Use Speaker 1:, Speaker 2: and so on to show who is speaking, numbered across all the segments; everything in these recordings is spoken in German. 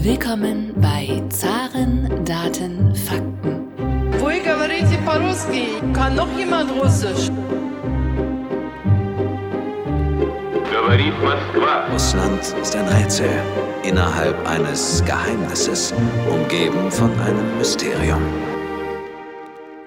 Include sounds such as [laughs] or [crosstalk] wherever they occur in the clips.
Speaker 1: Willkommen bei Zaren, Daten, Fakten.
Speaker 2: Вы говорите по-русски? Kann noch jemand Russisch?
Speaker 3: Говорит Москва.
Speaker 4: Russland ist ein Rätsel innerhalb eines Geheimnisses, umgeben von einem Mysterium.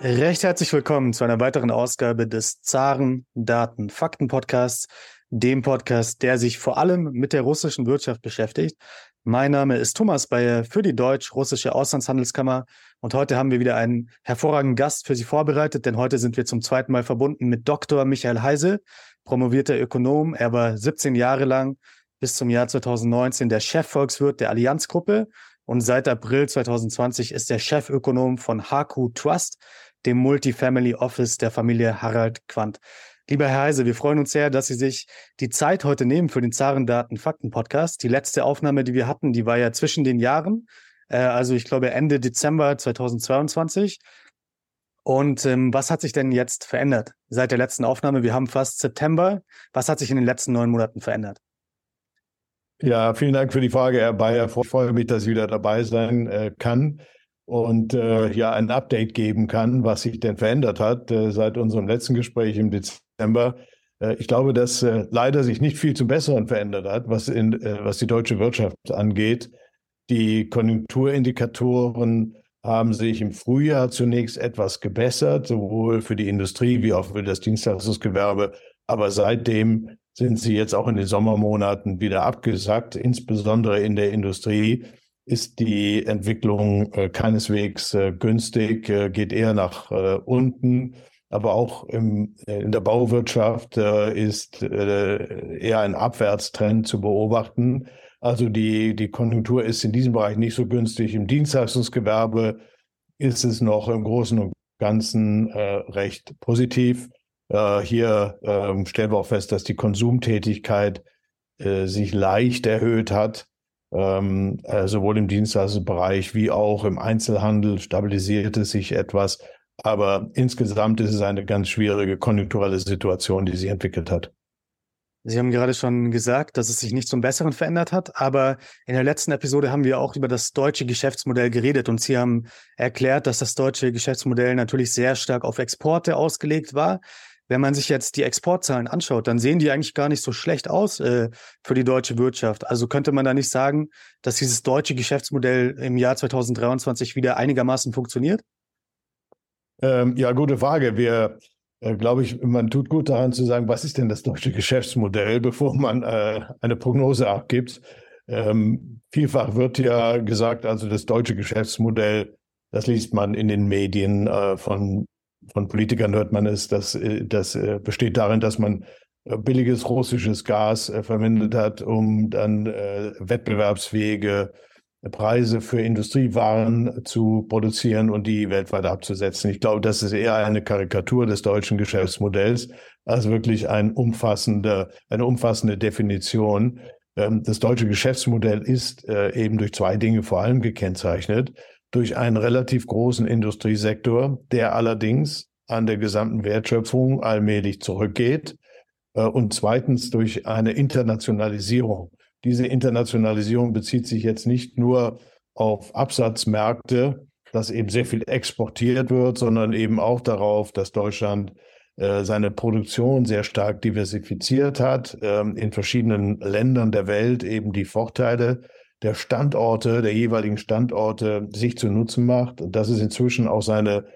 Speaker 5: Recht herzlich willkommen zu einer weiteren Ausgabe des Zaren Daten Fakten Podcasts, dem Podcast, der sich vor allem mit der russischen Wirtschaft beschäftigt. Mein Name ist Thomas Bayer für die Deutsch-Russische Auslandshandelskammer und heute haben wir wieder einen hervorragenden Gast für Sie vorbereitet, denn heute sind wir zum zweiten Mal verbunden mit Dr. Michael Heise, promovierter Ökonom. Er war 17 Jahre lang bis zum Jahr 2019 der Chefvolkswirt der Allianzgruppe und seit April 2020 ist er Chefökonom von HQ Trust, dem Multifamily Office der Familie Harald Quandt. Lieber Herr Heise, wir freuen uns sehr, dass Sie sich die Zeit heute nehmen für den Zarendaten Fakten Podcast. Die letzte Aufnahme, die wir hatten, die war ja zwischen den Jahren, äh, also ich glaube Ende Dezember 2022. Und ähm, was hat sich denn jetzt verändert seit der letzten Aufnahme? Wir haben fast September. Was hat sich in den letzten neun Monaten verändert?
Speaker 6: Ja, vielen Dank für die Frage, Herr Bayer. Ich freue mich, dass ich wieder dabei sein äh, kann und äh, ja ein Update geben kann, was sich denn verändert hat äh, seit unserem letzten Gespräch im Dezember Dezember. Äh, ich glaube, dass äh, leider sich nicht viel zum Besseren verändert hat, was, in, äh, was die deutsche Wirtschaft angeht. Die Konjunkturindikatoren haben sich im Frühjahr zunächst etwas gebessert, sowohl für die Industrie wie auch für das Dienstleistungsgewerbe. Aber seitdem sind sie jetzt auch in den Sommermonaten wieder abgesackt. Insbesondere in der Industrie ist die Entwicklung keineswegs günstig, geht eher nach unten aber auch im, äh, in der Bauwirtschaft äh, ist äh, eher ein Abwärtstrend zu beobachten. Also die, die Konjunktur ist in diesem Bereich nicht so günstig. Im Dienstleistungsgewerbe ist es noch im Großen und Ganzen äh, recht positiv. Äh, hier äh, stellen wir auch fest, dass die Konsumtätigkeit äh, sich leicht erhöht hat. Ähm, äh, sowohl im Dienstleistungsbereich wie auch im Einzelhandel stabilisiert es sich etwas. Aber insgesamt ist es eine ganz schwierige konjunkturelle Situation, die sich entwickelt hat.
Speaker 5: Sie haben gerade schon gesagt, dass es sich nicht zum Besseren verändert hat, aber in der letzten Episode haben wir auch über das deutsche Geschäftsmodell geredet und Sie haben erklärt, dass das deutsche Geschäftsmodell natürlich sehr stark auf Exporte ausgelegt war. Wenn man sich jetzt die Exportzahlen anschaut, dann sehen die eigentlich gar nicht so schlecht aus äh, für die deutsche Wirtschaft. Also könnte man da nicht sagen, dass dieses deutsche Geschäftsmodell im Jahr 2023 wieder einigermaßen funktioniert?
Speaker 6: Ähm, ja, gute Frage. Wir, äh, glaube ich, man tut gut daran zu sagen, was ist denn das deutsche Geschäftsmodell, bevor man äh, eine Prognose abgibt. Ähm, vielfach wird ja gesagt, also das deutsche Geschäftsmodell, das liest man in den Medien äh, von, von Politikern, hört man es, das, äh, das äh, besteht darin, dass man äh, billiges russisches Gas verwendet hat, um dann wettbewerbsfähige Preise für Industriewaren zu produzieren und die weltweit abzusetzen. Ich glaube, das ist eher eine Karikatur des deutschen Geschäftsmodells als wirklich ein umfassende, eine umfassende Definition. Ähm, das deutsche Geschäftsmodell ist äh, eben durch zwei Dinge vor allem gekennzeichnet. Durch einen relativ großen Industriesektor, der allerdings an der gesamten Wertschöpfung allmählich zurückgeht. Äh, und zweitens durch eine Internationalisierung diese Internationalisierung bezieht sich jetzt nicht nur auf Absatzmärkte, dass eben sehr viel exportiert wird, sondern eben auch darauf, dass Deutschland äh, seine Produktion sehr stark diversifiziert hat, ähm, in verschiedenen Ländern der Welt eben die Vorteile der Standorte, der jeweiligen Standorte sich zu Nutzen macht. dass es inzwischen auch seine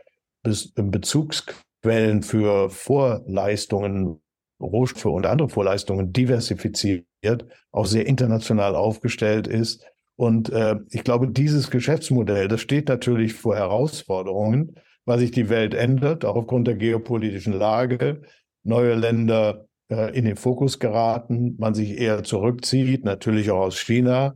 Speaker 6: Bezugsquellen für Vorleistungen Rohstoffe und andere Vorleistungen diversifiziert, auch sehr international aufgestellt ist. Und äh, ich glaube, dieses Geschäftsmodell, das steht natürlich vor Herausforderungen, weil sich die Welt ändert, auch aufgrund der geopolitischen Lage. Neue Länder äh, in den Fokus geraten, man sich eher zurückzieht, natürlich auch aus China.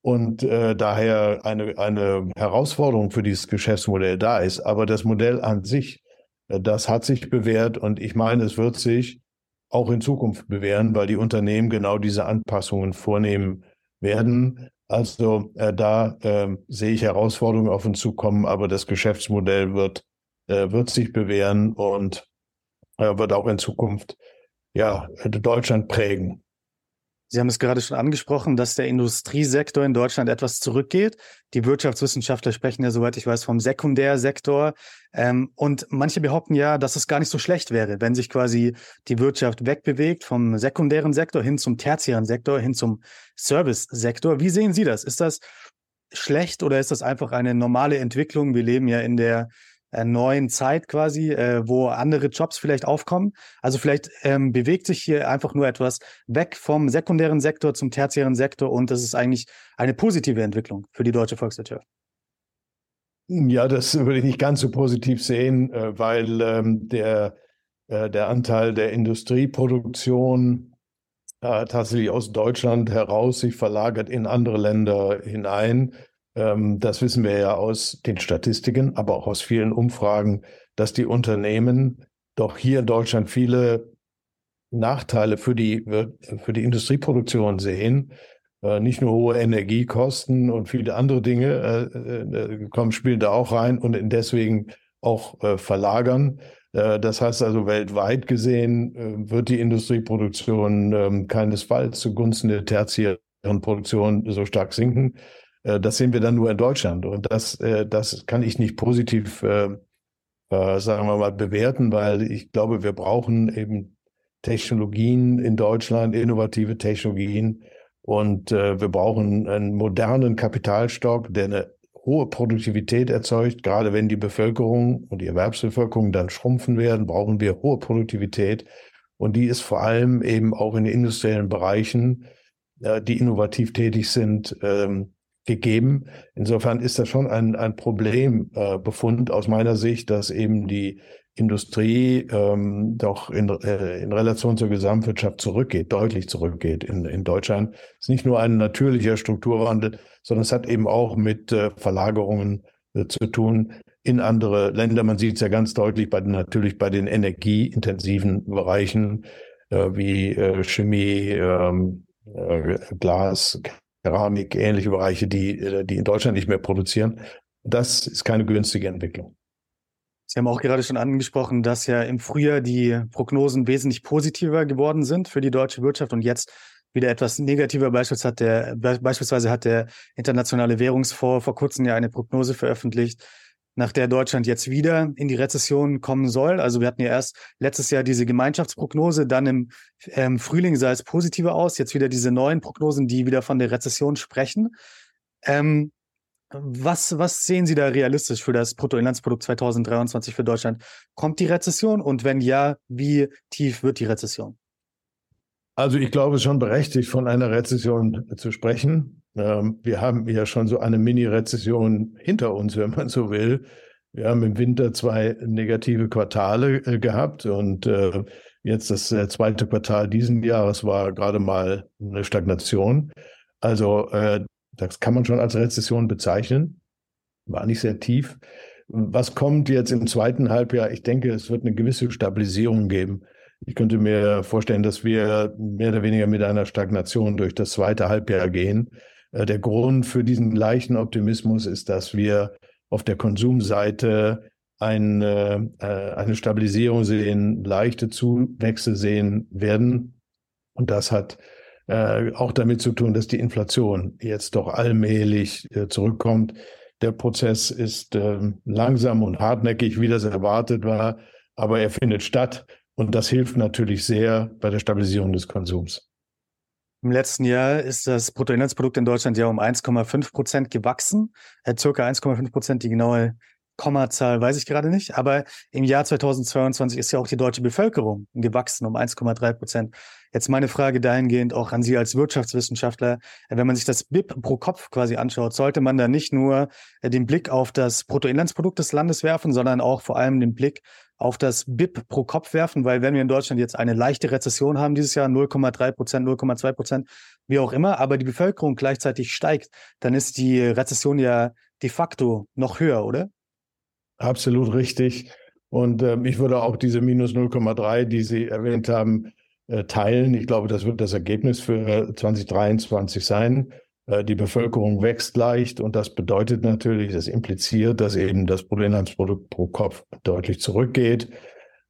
Speaker 6: Und äh, daher eine, eine Herausforderung für dieses Geschäftsmodell da ist. Aber das Modell an sich, äh, das hat sich bewährt und ich meine, es wird sich auch in Zukunft bewähren, weil die Unternehmen genau diese Anpassungen vornehmen werden. Also äh, da äh, sehe ich Herausforderungen auf uns zukommen, aber das Geschäftsmodell wird, äh, wird sich bewähren und äh, wird auch in Zukunft ja, Deutschland prägen.
Speaker 5: Sie haben es gerade schon angesprochen, dass der Industriesektor in Deutschland etwas zurückgeht. Die Wirtschaftswissenschaftler sprechen ja, soweit ich weiß, vom Sekundärsektor. Ähm, und manche behaupten ja, dass es gar nicht so schlecht wäre, wenn sich quasi die Wirtschaft wegbewegt vom sekundären Sektor hin zum tertiären Sektor, hin zum Service-Sektor. Wie sehen Sie das? Ist das schlecht oder ist das einfach eine normale Entwicklung? Wir leben ja in der neuen Zeit quasi, äh, wo andere Jobs vielleicht aufkommen. Also vielleicht ähm, bewegt sich hier einfach nur etwas weg vom sekundären Sektor zum tertiären Sektor und das ist eigentlich eine positive Entwicklung für die deutsche Volkswirtschaft.
Speaker 6: Ja, das würde ich nicht ganz so positiv sehen, äh, weil ähm, der, äh, der Anteil der Industrieproduktion äh, tatsächlich aus Deutschland heraus sich verlagert in andere Länder hinein. Ähm, das wissen wir ja aus den Statistiken, aber auch aus vielen Umfragen, dass die Unternehmen doch hier in Deutschland viele Nachteile für die, für die Industrieproduktion sehen. Äh, nicht nur hohe Energiekosten und viele andere Dinge äh, äh, kommen, spielen da auch rein und deswegen auch verlagern. Das heißt also, weltweit gesehen wird die Industrieproduktion ähm, keinesfalls zugunsten der tertiären Produktion so stark sinken. Äh, das sehen wir dann nur in Deutschland. Und das, äh, das kann ich nicht positiv, äh, sagen wir mal, bewerten, weil ich glaube, wir brauchen eben Technologien in Deutschland, innovative Technologien. Und wir brauchen einen modernen Kapitalstock, der eine hohe Produktivität erzeugt. Gerade wenn die Bevölkerung und die Erwerbsbevölkerung dann schrumpfen werden, brauchen wir hohe Produktivität. Und die ist vor allem eben auch in den industriellen Bereichen, die innovativ tätig sind, ähm, gegeben. Insofern ist das schon ein, ein Problembefund äh, aus meiner Sicht, dass eben die Industrie ähm, doch in, äh, in Relation zur Gesamtwirtschaft zurückgeht, deutlich zurückgeht in, in Deutschland. Es ist nicht nur ein natürlicher Strukturwandel, sondern es hat eben auch mit äh, Verlagerungen äh, zu tun in andere Länder. Man sieht es ja ganz deutlich bei natürlich bei den energieintensiven Bereichen äh, wie äh, Chemie, ähm, äh, Glas, Keramik, ähnliche Bereiche, die, äh, die in Deutschland nicht mehr produzieren. Das ist keine günstige Entwicklung.
Speaker 5: Sie haben auch gerade schon angesprochen, dass ja im Frühjahr die Prognosen wesentlich positiver geworden sind für die deutsche Wirtschaft und jetzt wieder etwas negativer. Beispielsweise hat der, beispielsweise hat der Internationale Währungsfonds vor kurzem ja eine Prognose veröffentlicht, nach der Deutschland jetzt wieder in die Rezession kommen soll. Also wir hatten ja erst letztes Jahr diese Gemeinschaftsprognose, dann im ähm, Frühling sah es positiver aus, jetzt wieder diese neuen Prognosen, die wieder von der Rezession sprechen. Ähm, was, was sehen Sie da realistisch für das Bruttoinlandsprodukt 2023 für Deutschland? Kommt die Rezession und wenn ja, wie tief wird die Rezession?
Speaker 6: Also ich glaube, es ist schon berechtigt, von einer Rezession zu sprechen. Ähm, wir haben ja schon so eine Mini-Rezession hinter uns, wenn man so will. Wir haben im Winter zwei negative Quartale äh, gehabt und äh, jetzt das äh, zweite Quartal diesen Jahres war gerade mal eine Stagnation. Also das kann man schon als Rezession bezeichnen. War nicht sehr tief. Was kommt jetzt im zweiten Halbjahr? Ich denke, es wird eine gewisse Stabilisierung geben. Ich könnte mir vorstellen, dass wir mehr oder weniger mit einer Stagnation durch das zweite Halbjahr gehen. Äh, der Grund für diesen leichten Optimismus ist, dass wir auf der Konsumseite eine, äh, eine Stabilisierung sehen, leichte Zuwächse sehen werden. Und das hat äh, auch damit zu tun, dass die Inflation jetzt doch allmählich zurückkommt. Der Prozess ist ähm, langsam und hartnäckig, wie das erwartet war, aber er findet statt. Und das hilft natürlich sehr bei der Stabilisierung des Konsums.
Speaker 5: Im letzten Jahr ist das Bruttoinlandsprodukt in Deutschland ja um 1,5 Prozent gewachsen, äh, circa 1,5 Prozent. Die genaue Kommazahl weiß ich gerade nicht, aber im Jahr 2022 ist ja auch die deutsche Bevölkerung gewachsen um 1,3 Prozent. Jetzt meine Frage dahingehend auch an Sie als Wirtschaftswissenschaftler. Äh, wenn man sich das BIP pro Kopf quasi anschaut, sollte man da nicht nur äh, den Blick auf das Bruttoinlandsprodukt des Landes werfen, sondern auch vor allem den Blick auf das BIP pro Kopf werfen, weil wenn wir in Deutschland jetzt eine leichte Rezession haben dieses Jahr, 0,3 Prozent, 0,2 Prozent, wie auch immer, aber die Bevölkerung gleichzeitig steigt, dann ist die Rezession ja de facto noch höher, oder?
Speaker 6: Absolut richtig. Und ähm, ich würde auch diese minus 0,3, die Sie erwähnt haben, äh, teilen. Ich glaube, das wird das Ergebnis für 2023 sein. Äh, die Bevölkerung wächst leicht und das bedeutet natürlich, das impliziert, dass eben das Bruttoinlandsprodukt pro Kopf deutlich zurückgeht.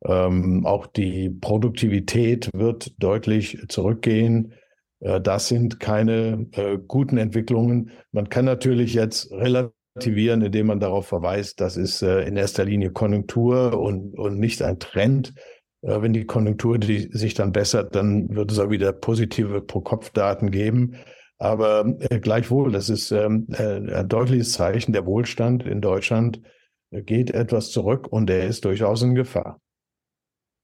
Speaker 6: Ähm, auch die Produktivität wird deutlich zurückgehen. Äh, das sind keine äh, guten Entwicklungen. Man kann natürlich jetzt relativieren, indem man darauf verweist, das ist äh, in erster Linie Konjunktur und, und nicht ein Trend. Äh, wenn die Konjunktur die sich dann bessert, dann wird es auch wieder positive Pro-Kopf-Daten geben. Aber äh, gleichwohl, das ist ähm, äh, ein deutliches Zeichen, der Wohlstand in Deutschland geht etwas zurück und er ist durchaus in Gefahr.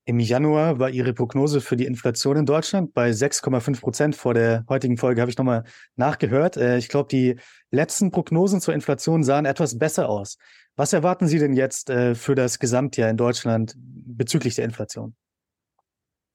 Speaker 5: Im Januar war Ihre Prognose für die Inflation in Deutschland bei 6,5 Prozent. Vor der heutigen Folge habe ich nochmal nachgehört. Äh, ich glaube, die letzten Prognosen zur Inflation sahen etwas besser aus. Was erwarten Sie denn jetzt äh, für das Gesamtjahr in Deutschland bezüglich der Inflation?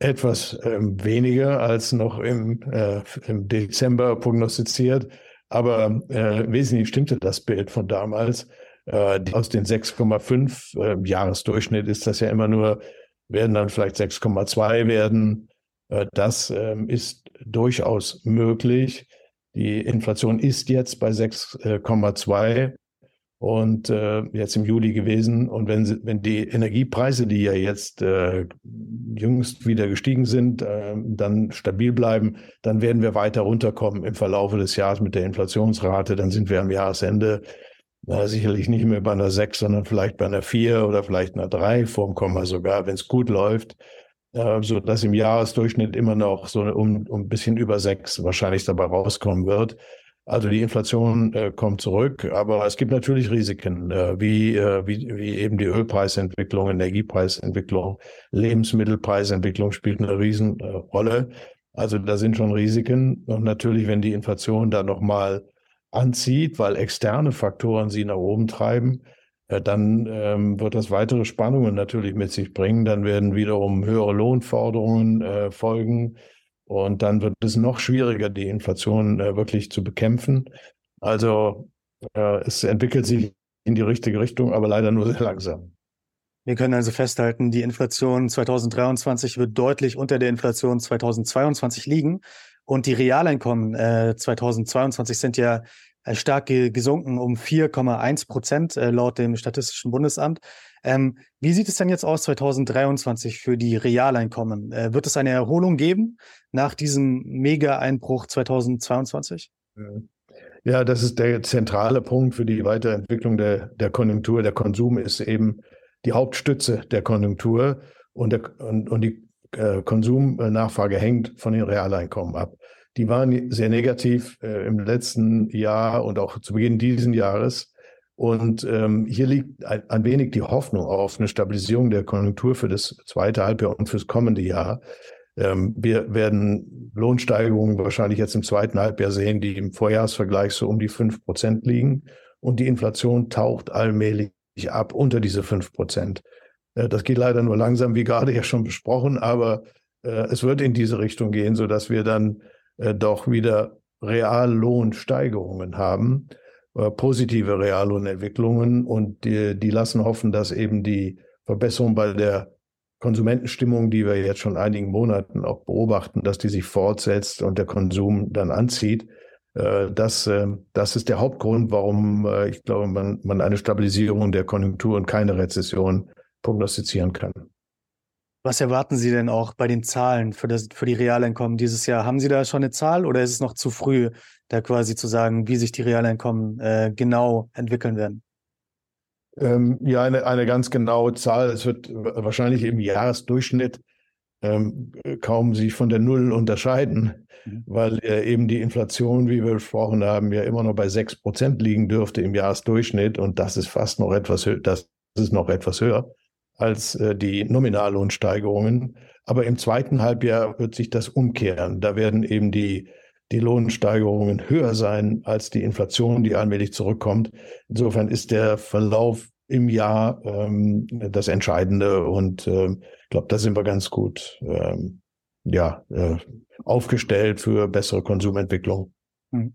Speaker 6: Etwas ähm, weniger als noch im, äh, im Dezember prognostiziert. Aber äh, wesentlich stimmte das Bild von damals. Äh, aus den 6,5 äh, Jahresdurchschnitt ist das ja immer nur werden dann vielleicht 6,2 werden. Äh, das ähm, ist durchaus möglich. Die Inflation ist jetzt bei 6,2 und äh, jetzt im Juli gewesen. Und wenn, sie, wenn die Energiepreise, die ja jetzt äh, jüngst wieder gestiegen sind, äh, dann stabil bleiben, dann werden wir weiter runterkommen im Verlaufe des Jahres mit der Inflationsrate. Dann sind wir am Jahresende na, sicherlich nicht mehr bei einer 6, sondern vielleicht bei einer 4 oder vielleicht einer 3 vorm Komma sogar, wenn es gut läuft, äh, so dass im Jahresdurchschnitt immer noch so um, um ein bisschen über 6 wahrscheinlich dabei rauskommen wird. Also die Inflation äh, kommt zurück, aber es gibt natürlich Risiken, äh, wie, äh, wie, wie eben die Ölpreisentwicklung, Energiepreisentwicklung, Lebensmittelpreisentwicklung spielt eine Riesenrolle. Also da sind schon Risiken. Und natürlich, wenn die Inflation da nochmal anzieht, weil externe Faktoren sie nach oben treiben, äh, dann ähm, wird das weitere Spannungen natürlich mit sich bringen. Dann werden wiederum höhere Lohnforderungen äh, folgen. Und dann wird es noch schwieriger, die Inflation äh, wirklich zu bekämpfen. Also äh, es entwickelt sich in die richtige Richtung, aber leider nur sehr langsam.
Speaker 5: Wir können also festhalten, die Inflation 2023 wird deutlich unter der Inflation 2022 liegen. Und die Realeinkommen äh, 2022 sind ja stark ge gesunken um 4,1 Prozent äh, laut dem Statistischen Bundesamt. Ähm, wie sieht es denn jetzt aus 2023 für die Realeinkommen? Äh, wird es eine Erholung geben nach diesem Mega-Einbruch 2022?
Speaker 6: Ja, das ist der zentrale Punkt für die Weiterentwicklung der, der Konjunktur. Der Konsum ist eben die Hauptstütze der Konjunktur und, der, und, und die äh, Konsumnachfrage hängt von den Realeinkommen ab. Die waren sehr negativ äh, im letzten Jahr und auch zu Beginn dieses Jahres. Und ähm, hier liegt ein, ein, wenig die Hoffnung auf eine Stabilisierung der Konjunktur für das zweite Halbjahr und fürs kommende Jahr. Ähm, wir werden Lohnsteigerungen wahrscheinlich jetzt im zweiten Halbjahr sehen, die im Vorjahresvergleich so um die fünf Prozent liegen. Und die Inflation taucht allmählich ab unter diese fünf Prozent. Äh, das geht leider nur langsam, wie gerade ja schon besprochen, aber äh, es wird in diese Richtung gehen, so dass wir dann äh, doch wieder Reallohnsteigerungen haben, positive Reallohnentwicklungen und die, die lassen hoffen, dass eben die Verbesserung bei der Konsumentenstimmung, die wir jetzt schon einigen Monaten auch beobachten, dass die sich fortsetzt und der Konsum dann anzieht. Das, das ist der Hauptgrund, warum ich glaube, man, man eine Stabilisierung der Konjunktur und keine Rezession prognostizieren kann.
Speaker 5: Was erwarten Sie denn auch bei den Zahlen für, das, für die Realeinkommen dieses Jahr? Haben Sie da schon eine Zahl oder ist es noch zu früh, da quasi zu sagen, wie sich die Realeinkommen äh, genau entwickeln werden?
Speaker 6: Ähm, ja, eine, eine ganz genaue Zahl. Es wird wahrscheinlich im Jahresdurchschnitt ähm, kaum sich von der Null unterscheiden, mhm. weil äh, eben die Inflation, wie wir besprochen haben, ja immer noch bei sechs Prozent liegen dürfte im Jahresdurchschnitt und das ist fast noch etwas höher, das ist noch etwas höher als äh, die Nominallohnsteigerungen. Aber im zweiten Halbjahr wird sich das umkehren. Da werden eben die, die Lohnsteigerungen höher sein als die Inflation, die allmählich zurückkommt. Insofern ist der Verlauf im Jahr ähm, das Entscheidende und äh, ich glaube, da sind wir ganz gut ähm, ja, äh, aufgestellt für bessere Konsumentwicklung.
Speaker 5: Hm.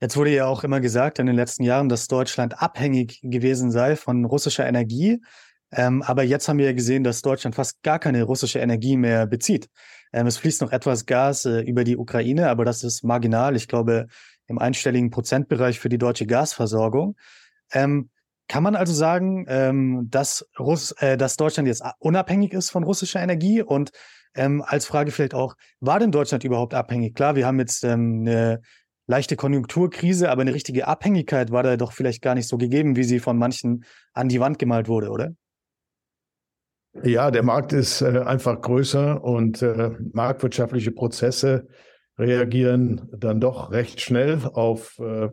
Speaker 5: Jetzt wurde ja auch immer gesagt in den letzten Jahren, dass Deutschland abhängig gewesen sei von russischer Energie. Ähm, aber jetzt haben wir ja gesehen, dass Deutschland fast gar keine russische Energie mehr bezieht. Ähm, es fließt noch etwas Gas äh, über die Ukraine, aber das ist marginal. Ich glaube, im einstelligen Prozentbereich für die deutsche Gasversorgung. Ähm, Kann man also sagen, ähm, dass, Russ äh, dass Deutschland jetzt unabhängig ist von russischer Energie? Und ähm, als Frage vielleicht auch, war denn Deutschland überhaupt abhängig? Klar, wir haben jetzt ähm, eine leichte Konjunkturkrise, aber eine richtige Abhängigkeit war da doch vielleicht gar nicht so gegeben, wie sie von manchen an die Wand gemalt wurde, oder?
Speaker 6: Ja, der Markt ist äh, einfach größer und äh, marktwirtschaftliche Prozesse reagieren dann doch recht schnell auf, äh,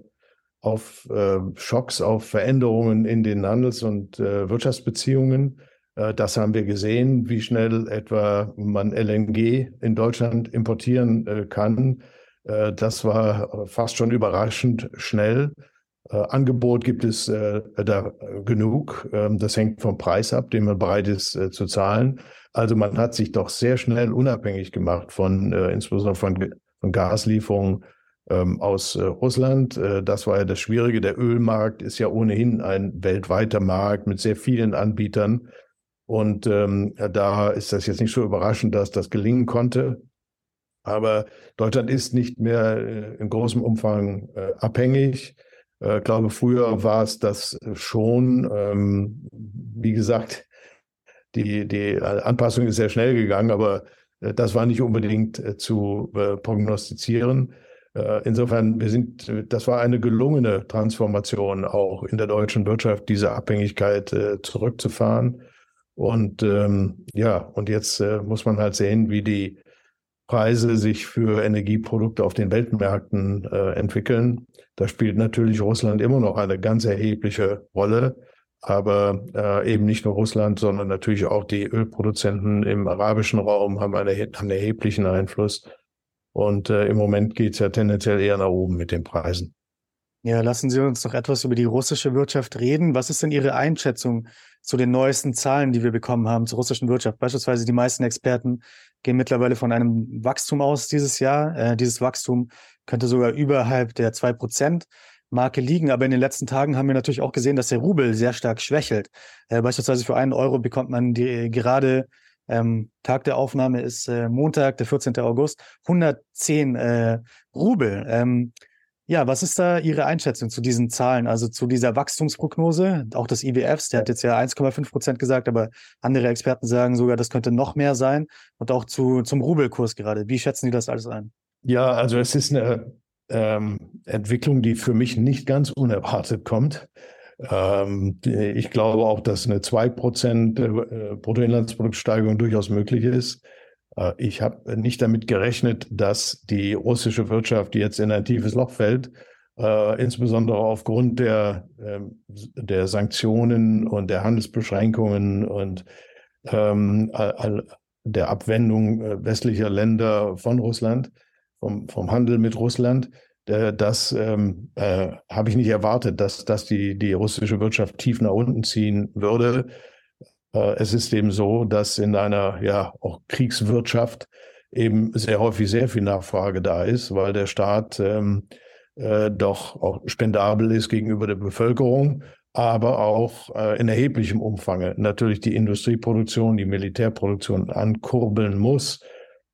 Speaker 6: auf äh, Schocks, auf Veränderungen in den Handels- und äh, Wirtschaftsbeziehungen. Äh, das haben wir gesehen, wie schnell etwa man LNG in Deutschland importieren kann. Das war fast schon überraschend schnell. Angebot gibt es da genug. Ähm, das hängt vom Preis ab, den man bereit ist zu zahlen. Also man hat sich doch sehr schnell unabhängig gemacht von insbesondere von von Gaslieferungen ähm, aus äh, Russland. Äh, das war ja das Schwierige. Der Ölmarkt ist ja ohnehin ein weltweiter Markt mit sehr vielen Anbietern. Und ähm, da ist das jetzt nicht so überraschend, dass das gelingen konnte. Aber Deutschland ist nicht mehr äh, in großem Umfang äh, abhängig. Äh, ich glaube, früher war es das schon. Ähm, wie gesagt, die, die Anpassung ist sehr schnell gegangen, aber äh, das war nicht unbedingt äh, zu prognostizieren. Insofern, wir sind, das war eine gelungene Transformation auch in der deutschen Wirtschaft, diese Abhängigkeit zurückzufahren. Und ähm, ja, und jetzt muss man halt sehen, wie die Preise sich für Energieprodukte auf den Weltmärkten entwickeln. Da spielt natürlich Russland immer noch eine ganz erhebliche Rolle. Aber äh, eben nicht nur Russland, sondern natürlich auch die Ölproduzenten im arabischen Raum haben, eine, haben einen erheblichen Einfluss. Und äh, im Moment geht es ja tendenziell eher nach oben mit den Preisen.
Speaker 5: Ja, lassen Sie uns noch etwas über die russische Wirtschaft reden. Was ist denn Ihre Einschätzung zu den neuesten Zahlen, die wir bekommen haben zur russischen Wirtschaft? Beispielsweise die meisten Experten gehen mittlerweile von einem Wachstum aus dieses Jahr. Äh, dieses Wachstum könnte sogar überhalb der zwei Prozent Marke liegen. Aber in den letzten Tagen haben wir natürlich auch gesehen, dass der Rubel sehr stark schwächelt. Äh, beispielsweise für einen Euro bekommt man die, gerade ähm, Tag der Aufnahme ist äh, Montag, der 14. August, 110 äh, Rubel. Ähm, ja, was ist da Ihre Einschätzung zu diesen Zahlen, also zu dieser Wachstumsprognose? Auch des IWFs, der hat jetzt ja 1,5 Prozent gesagt, aber andere Experten sagen sogar, das könnte noch mehr sein. Und auch zu, zum Rubelkurs gerade. Wie schätzen Sie das alles ein?
Speaker 6: Ja, also es ist eine ähm, Entwicklung, die für mich nicht ganz unerwartet kommt. Ähm, ich glaube auch, dass eine 2% äh, Bruttoinlandsproduktsteigerung durchaus möglich ist. Äh, ich habe nicht damit gerechnet, dass die russische Wirtschaft jetzt in ein tiefes Loch fällt, äh, insbesondere aufgrund der, äh, der Sanktionen und der Handelsbeschränkungen und ähm, der Abwendung äh, westlicher Länder von Russland vom, vom Handel mit Russland. Das ähm, äh, habe ich nicht erwartet, dass, dass die, die russische Wirtschaft tief nach unten ziehen würde. Äh, es ist eben so, dass in einer ja auch Kriegswirtschaft eben sehr häufig sehr viel Nachfrage da ist, weil der Staat ähm, äh, doch auch spendabel ist gegenüber der Bevölkerung, aber auch äh, in erheblichem Umfang natürlich die Industrieproduktion, die Militärproduktion ankurbeln muss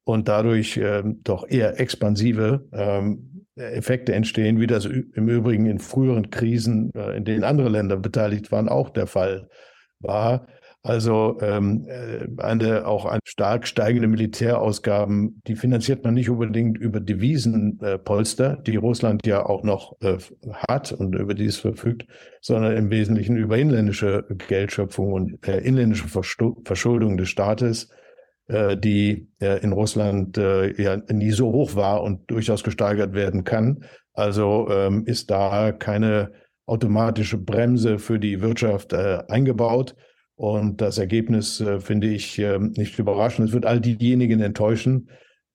Speaker 6: und dadurch äh, doch eher expansive ähm, Effekte entstehen, wie das im Übrigen in früheren Krisen, äh, in denen andere Länder beteiligt waren, auch der Fall war. Also ähm, äh, eine, auch eine stark steigende Militärausgaben, die finanziert man nicht unbedingt über Devisenpolster, äh, die Russland ja auch noch äh, hat und über die es verfügt, sondern im Wesentlichen über inländische Geldschöpfung und äh, inländische Verschuldung des Staates äh, die äh, in Russland ja nie so hoch war und durchaus gesteigert werden kann. Also ähm, ist da keine automatische Bremse für die Wirtschaft eingebaut. Und das Ergebnis finde ich ähm, nicht überraschend. Es wird all diejenigen enttäuschen,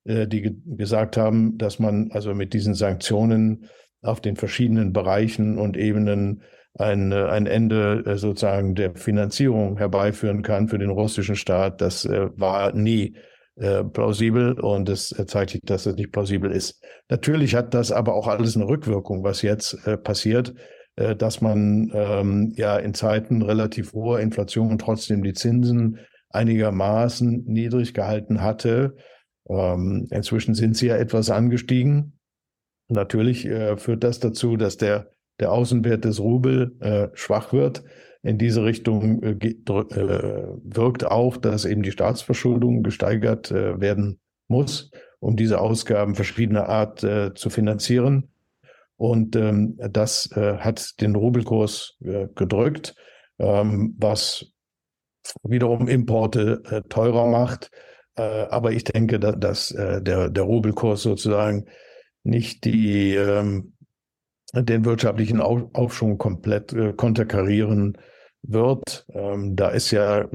Speaker 6: die gesagt haben, dass man also mit diesen Sanktionen auf den verschiedenen Bereichen und Ebenen ein, äh, ein Ende äh, sozusagen der Finanzierung herbeiführen kann für den russischen Staat. Das äh, war nie plausibel und es zeigt sich, dass es nicht plausibel ist. Natürlich hat das aber auch alles eine Rückwirkung, was jetzt passiert, dass man ähm, ja in Zeiten relativ hoher Inflation trotzdem die Zinsen einigermaßen niedrig gehalten hatte. Ähm, inzwischen sind sie ja etwas angestiegen. Natürlich führt das dazu, dass der der Außenwert des Rubel äh, schwach wird. In diese Richtung äh, äh, wirkt auch, dass eben die Staatsverschuldung gesteigert äh, werden muss, um diese Ausgaben verschiedener Art äh, zu finanzieren. Und ähm, das äh, hat den Rubelkurs äh, gedrückt, ähm, was wiederum Importe äh, teurer macht. Äh, aber ich denke, dass, dass äh, der, der Rubelkurs sozusagen nicht die, ähm, den wirtschaftlichen Aufschwung komplett äh, konterkarieren wird. Ähm, da ist ja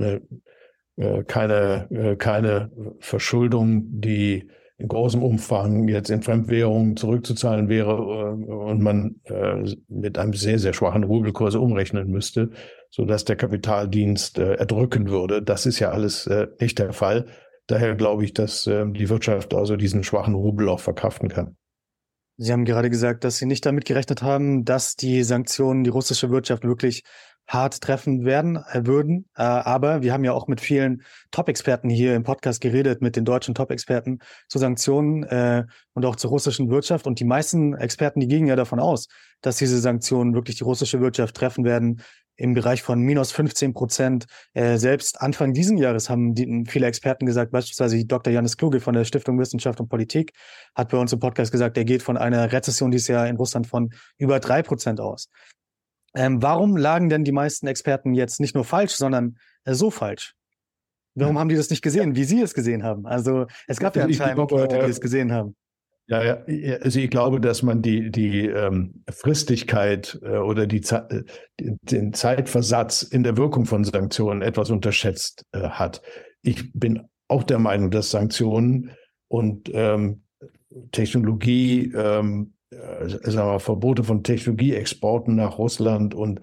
Speaker 6: keine, keine Verschuldung, die in großem Umfang jetzt in Fremdwährungen zurückzuzahlen wäre äh, und man äh, mit einem sehr, sehr schwachen Rubelkurs umrechnen müsste, so dass der Kapitaldienst äh, erdrücken würde. Das ist ja alles nicht der Fall. Daher glaube ich, dass die Wirtschaft also diesen schwachen Rubel auch verkraften kann.
Speaker 5: Sie haben gerade gesagt, dass Sie nicht damit gerechnet haben, dass die Sanktionen die russische Wirtschaft wirklich hart treffen werden, äh, würden. Äh, aber wir haben ja auch mit vielen Top-Experten hier im Podcast geredet, mit den deutschen Top-Experten zu Sanktionen äh, und auch zur russischen Wirtschaft. Und die meisten Experten, die gingen ja davon aus, dass diese Sanktionen wirklich die russische Wirtschaft treffen werden im Bereich von minus 15 Prozent. Äh, selbst Anfang diesen Jahres haben die, viele Experten gesagt, beispielsweise Dr. Janis Kluge von der Stiftung Wissenschaft und Politik hat bei uns im Podcast gesagt, er geht von einer Rezession dieses Jahr in Russland von über drei Prozent aus. Ähm, warum lagen denn die meisten Experten jetzt nicht nur falsch, sondern äh, so falsch? Warum ja. haben die das nicht gesehen, ja. wie Sie es gesehen haben? Also es gab ja anscheinend Leute, die es gesehen haben.
Speaker 6: Ja, ja, also ich glaube, dass man die, die ähm, Fristigkeit äh, oder die Ze den Zeitversatz in der Wirkung von Sanktionen etwas unterschätzt äh, hat. Ich bin auch der Meinung, dass Sanktionen und ähm, Technologie ähm, äh, sagen wir, Verbote von Technologieexporten nach Russland und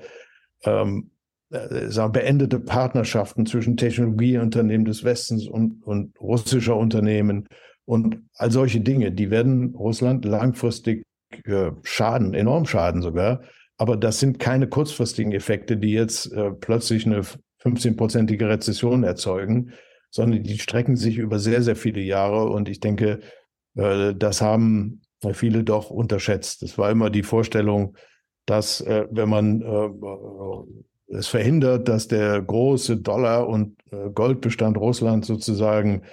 Speaker 6: ähm, äh, sagen, beendete Partnerschaften zwischen Technologieunternehmen des Westens und, und russischer Unternehmen und all solche Dinge, die werden Russland langfristig äh, schaden, enorm schaden sogar. Aber das sind keine kurzfristigen Effekte, die jetzt äh, plötzlich eine 15-prozentige Rezession erzeugen, sondern die strecken sich über sehr, sehr viele Jahre. Und ich denke, äh, das haben viele doch unterschätzt. Es war immer die Vorstellung, dass äh, wenn man äh, es verhindert, dass der große Dollar- und äh, Goldbestand Russlands sozusagen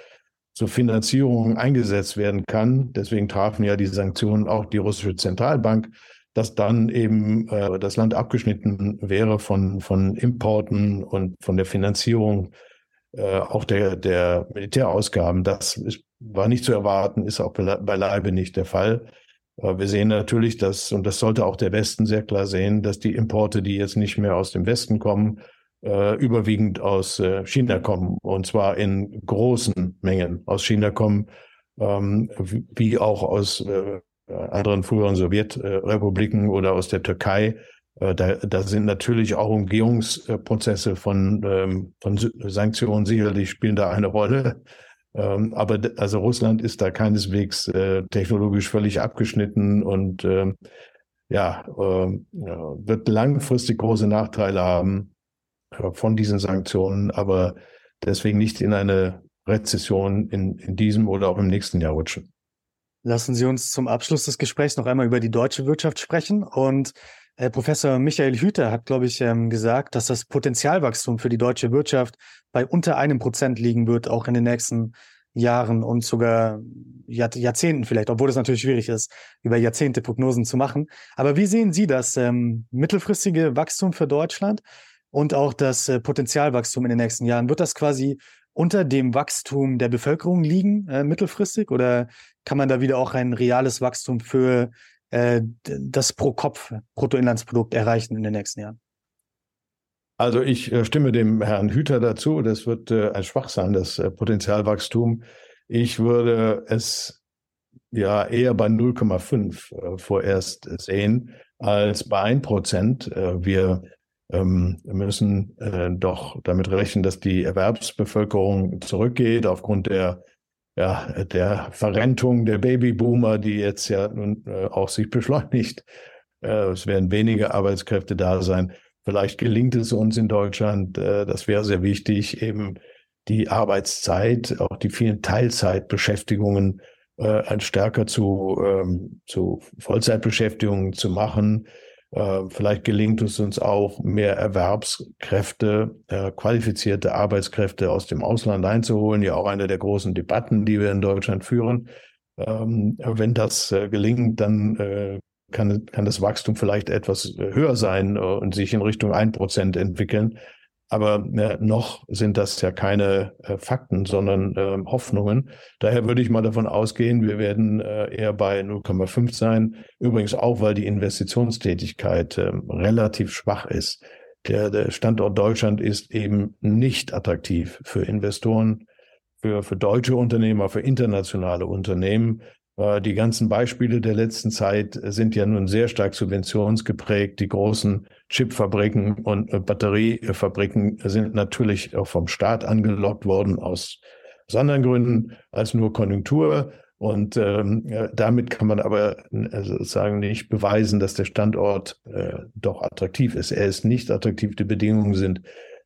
Speaker 6: zur Finanzierung eingesetzt werden kann, deswegen trafen ja die Sanktionen auch die russische Zentralbank, dass dann eben äh, das Land abgeschnitten wäre von, von Importen und von der Finanzierung äh, auch der, der Militärausgaben. Das ist war nicht zu erwarten, ist auch beileibe nicht der Fall. Wir sehen natürlich, dass, und das sollte auch der Westen sehr klar sehen, dass die Importe, die jetzt nicht mehr aus dem Westen kommen, äh, überwiegend aus äh, China kommen. Und zwar in großen Mengen aus China kommen, ähm, wie auch aus anderen früheren Sowjetrepubliken oder aus der Türkei. Äh, da, da sind natürlich auch Umgehungsprozesse von, ähm, von Sanktionen sicherlich spielen da eine Rolle. Ähm, aber also Russland ist da keineswegs äh, technologisch völlig abgeschnitten und ähm, ja, wird langfristig große Nachteile haben äh, von diesen Sanktionen, aber deswegen nicht in eine Rezession in, in diesem oder auch im nächsten Jahr rutschen.
Speaker 5: Lassen Sie uns zum Abschluss des Gesprächs noch einmal über die deutsche Wirtschaft sprechen. Und äh, Professor Michael Hüter hat, glaube ich, ähm, gesagt, dass das Potenzialwachstum für die deutsche Wirtschaft bei unter einem Prozent liegen wird, auch in den nächsten Jahren und sogar Jahr, Jahrzehnten vielleicht, obwohl es natürlich schwierig ist, über Jahrzehnte Prognosen zu machen. Aber wie sehen Sie das ähm, mittelfristige Wachstum für Deutschland und auch das äh, Potenzialwachstum in den nächsten Jahren? Wird das quasi unter dem Wachstum der Bevölkerung liegen, äh, mittelfristig? Oder kann man da wieder auch ein reales Wachstum für äh, das Pro-Kopf-Bruttoinlandsprodukt erreichen in den nächsten Jahren?
Speaker 6: Also ich äh, stimme dem Herrn Hüter dazu. Das wird äh, ein Schwach sein, das äh, Potenzialwachstum. Ich würde es ja eher bei 0,5 vorerst sehen als bei 1 Prozent. wir ähm, müssen doch damit rechnen, dass die Erwerbsbevölkerung zurückgeht aufgrund der ja, der Verrentung der Babyboomer, die jetzt ja nun auch sich beschleunigt. es werden weniger Arbeitskräfte da sein. Vielleicht gelingt es uns in Deutschland, äh, das wäre sehr wichtig, eben die Arbeitszeit, auch die vielen Teilzeitbeschäftigungen äh, stärker zu, ähm, zu Vollzeitbeschäftigungen zu machen. Äh, vielleicht gelingt es uns auch, mehr Erwerbskräfte, äh, qualifizierte Arbeitskräfte aus dem Ausland einzuholen. Ja, auch eine der großen Debatten, die wir in Deutschland führen. Ähm, wenn das äh, gelingt, dann kann, kann das Wachstum vielleicht etwas höher sein und sich in Richtung ein Prozent entwickeln. Aber äh, noch sind das ja keine äh, Fakten, sondern äh, Hoffnungen. Daher würde ich mal davon ausgehen, wir werden äh, eher bei 0,5 sein. Übrigens auch, weil die Investitionstätigkeit ähm, relativ schwach ist. Der, der Standort Deutschland ist eben nicht attraktiv für Investoren, für, für deutsche Unternehmer, für internationale Unternehmen. Äh, die ganzen Beispiele der letzten Zeit sind ja nun sehr stark subventionsgeprägt. Die großen Chipfabriken und äh, Batteriefabriken sind natürlich auch vom Staat angelockt worden aus, anderen Gründen als nur Konjunktur. Und ähm, damit kann man aber sozusagen nicht beweisen, dass der Standort äh, doch attraktiv ist. Er ist nicht attraktiv. Die Bedingungen sind,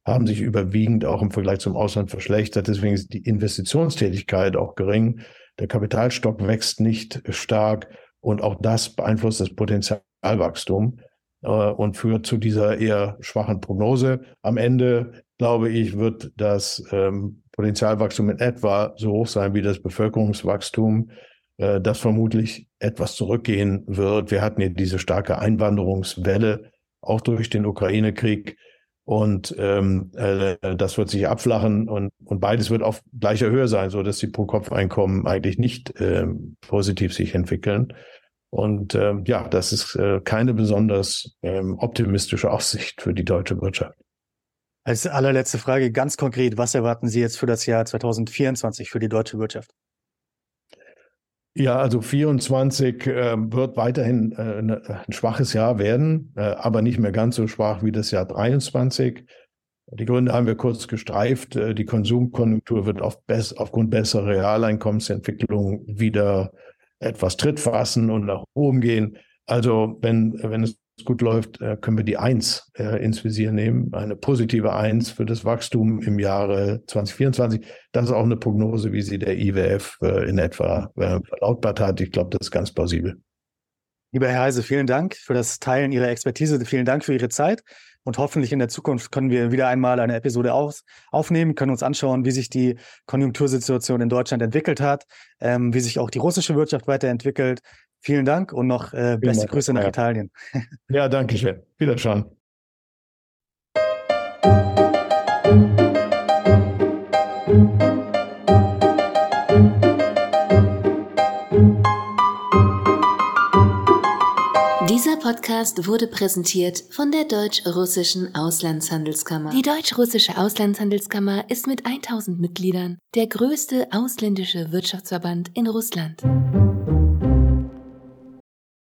Speaker 6: haben sich überwiegend auch im Vergleich zum Ausland verschlechtert. Deswegen ist die Investitionstätigkeit auch gering. Der Kapitalstock wächst nicht stark und auch das beeinflusst das Potenzialwachstum äh, und führt zu dieser eher schwachen Prognose. Am Ende, glaube ich, wird das ähm, Potenzialwachstum in etwa so hoch sein wie das Bevölkerungswachstum, äh, das vermutlich etwas zurückgehen wird. Wir hatten ja diese starke Einwanderungswelle, auch durch den Ukraine-Krieg. Und ähm, äh, das wird sich abflachen und, und beides wird auf gleicher Höhe sein, so dass die Pro-Kopf-Einkommen eigentlich nicht ähm, positiv sich entwickeln. Und ähm, ja, das ist äh, keine besonders ähm, optimistische Aussicht für die deutsche Wirtschaft.
Speaker 5: Als allerletzte Frage ganz konkret, was erwarten Sie jetzt für das Jahr 2024 für die deutsche Wirtschaft?
Speaker 6: Ja, also 24 äh, wird weiterhin äh, ne, ein schwaches Jahr werden, äh, aber nicht mehr ganz so schwach wie das Jahr 23. Die Gründe haben wir kurz gestreift. Äh, die Konsumkonjunktur wird auf bess aufgrund besserer Realeinkommensentwicklung wieder etwas Tritt fassen und nach oben gehen. Also wenn, wenn es gut läuft, äh, können wir die Eins äh, ins Visier nehmen, eine positive Eins für das Wachstum im Jahre 2024. Das ist auch eine Prognose, wie sie der IWF äh, in etwa verlautbart hat. Ich glaube, das ist ganz plausibel.
Speaker 5: Lieber Herr Heise, vielen Dank für das Teilen Ihrer Expertise. Vielen Dank für Ihre Zeit. Und hoffentlich in der Zukunft können wir wieder einmal eine Episode aufnehmen, können uns anschauen, wie sich die Konjunktursituation in Deutschland entwickelt hat, ähm, wie sich auch die russische Wirtschaft weiterentwickelt, Vielen Dank und noch äh, beste Dank. Grüße nach ja. Italien. [laughs]
Speaker 6: Ja, danke schön. Wiederschauen.
Speaker 1: Dieser Podcast wurde präsentiert von der Deutsch-Russischen Auslandshandelskammer. Die Deutsch-Russische Auslandshandelskammer ist mit 1000 Mitgliedern der größte ausländische Wirtschaftsverband in Russland.